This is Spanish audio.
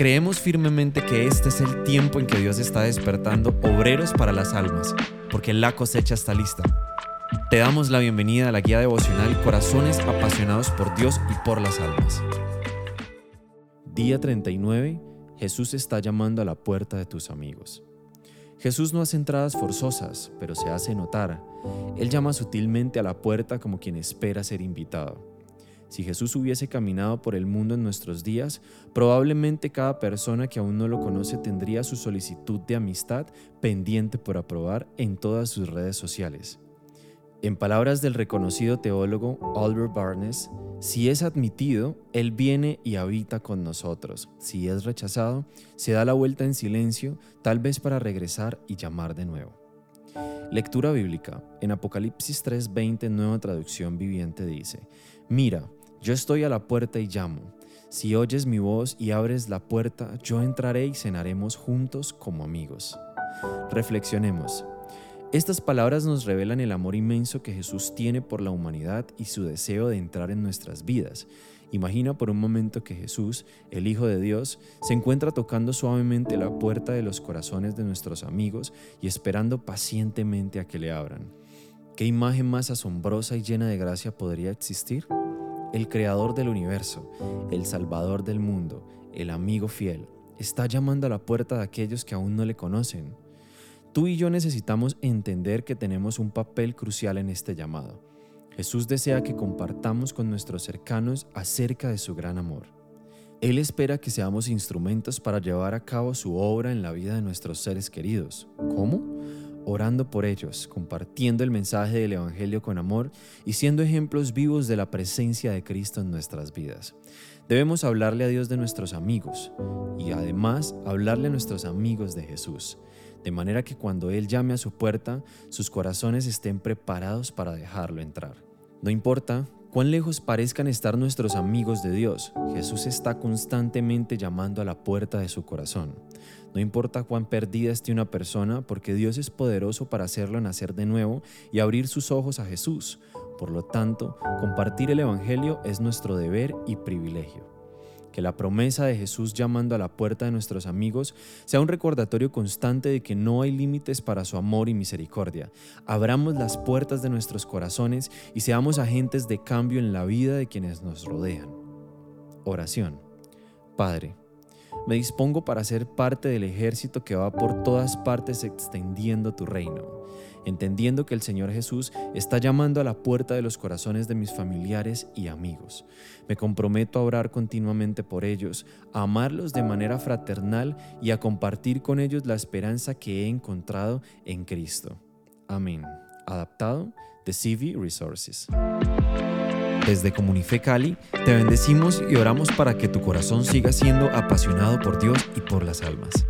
Creemos firmemente que este es el tiempo en que Dios está despertando obreros para las almas, porque la cosecha está lista. Te damos la bienvenida a la guía devocional Corazones apasionados por Dios y por las almas. Día 39. Jesús está llamando a la puerta de tus amigos. Jesús no hace entradas forzosas, pero se hace notar. Él llama sutilmente a la puerta como quien espera ser invitado. Si Jesús hubiese caminado por el mundo en nuestros días, probablemente cada persona que aún no lo conoce tendría su solicitud de amistad pendiente por aprobar en todas sus redes sociales. En palabras del reconocido teólogo Albert Barnes, si es admitido, Él viene y habita con nosotros. Si es rechazado, se da la vuelta en silencio, tal vez para regresar y llamar de nuevo. Lectura bíblica. En Apocalipsis 3:20, nueva traducción viviente dice, Mira, yo estoy a la puerta y llamo. Si oyes mi voz y abres la puerta, yo entraré y cenaremos juntos como amigos. Reflexionemos. Estas palabras nos revelan el amor inmenso que Jesús tiene por la humanidad y su deseo de entrar en nuestras vidas. Imagina por un momento que Jesús, el Hijo de Dios, se encuentra tocando suavemente la puerta de los corazones de nuestros amigos y esperando pacientemente a que le abran. ¿Qué imagen más asombrosa y llena de gracia podría existir? El creador del universo, el salvador del mundo, el amigo fiel, está llamando a la puerta de aquellos que aún no le conocen. Tú y yo necesitamos entender que tenemos un papel crucial en este llamado. Jesús desea que compartamos con nuestros cercanos acerca de su gran amor. Él espera que seamos instrumentos para llevar a cabo su obra en la vida de nuestros seres queridos. ¿Cómo? Orando por ellos, compartiendo el mensaje del Evangelio con amor y siendo ejemplos vivos de la presencia de Cristo en nuestras vidas. Debemos hablarle a Dios de nuestros amigos y además hablarle a nuestros amigos de Jesús, de manera que cuando Él llame a su puerta, sus corazones estén preparados para dejarlo entrar. No importa cuán lejos parezcan estar nuestros amigos de Dios, Jesús está constantemente llamando a la puerta de su corazón. No importa cuán perdida esté una persona, porque Dios es poderoso para hacerlo nacer de nuevo y abrir sus ojos a Jesús. Por lo tanto, compartir el Evangelio es nuestro deber y privilegio. Que la promesa de Jesús llamando a la puerta de nuestros amigos sea un recordatorio constante de que no hay límites para su amor y misericordia. Abramos las puertas de nuestros corazones y seamos agentes de cambio en la vida de quienes nos rodean. Oración. Padre, me dispongo para ser parte del ejército que va por todas partes extendiendo tu reino, entendiendo que el Señor Jesús está llamando a la puerta de los corazones de mis familiares y amigos. Me comprometo a orar continuamente por ellos, a amarlos de manera fraternal y a compartir con ellos la esperanza que he encontrado en Cristo. Amén. Adaptado de CV Resources. Desde Comunife Cali, te bendecimos y oramos para que tu corazón siga siendo apasionado por Dios y por las almas.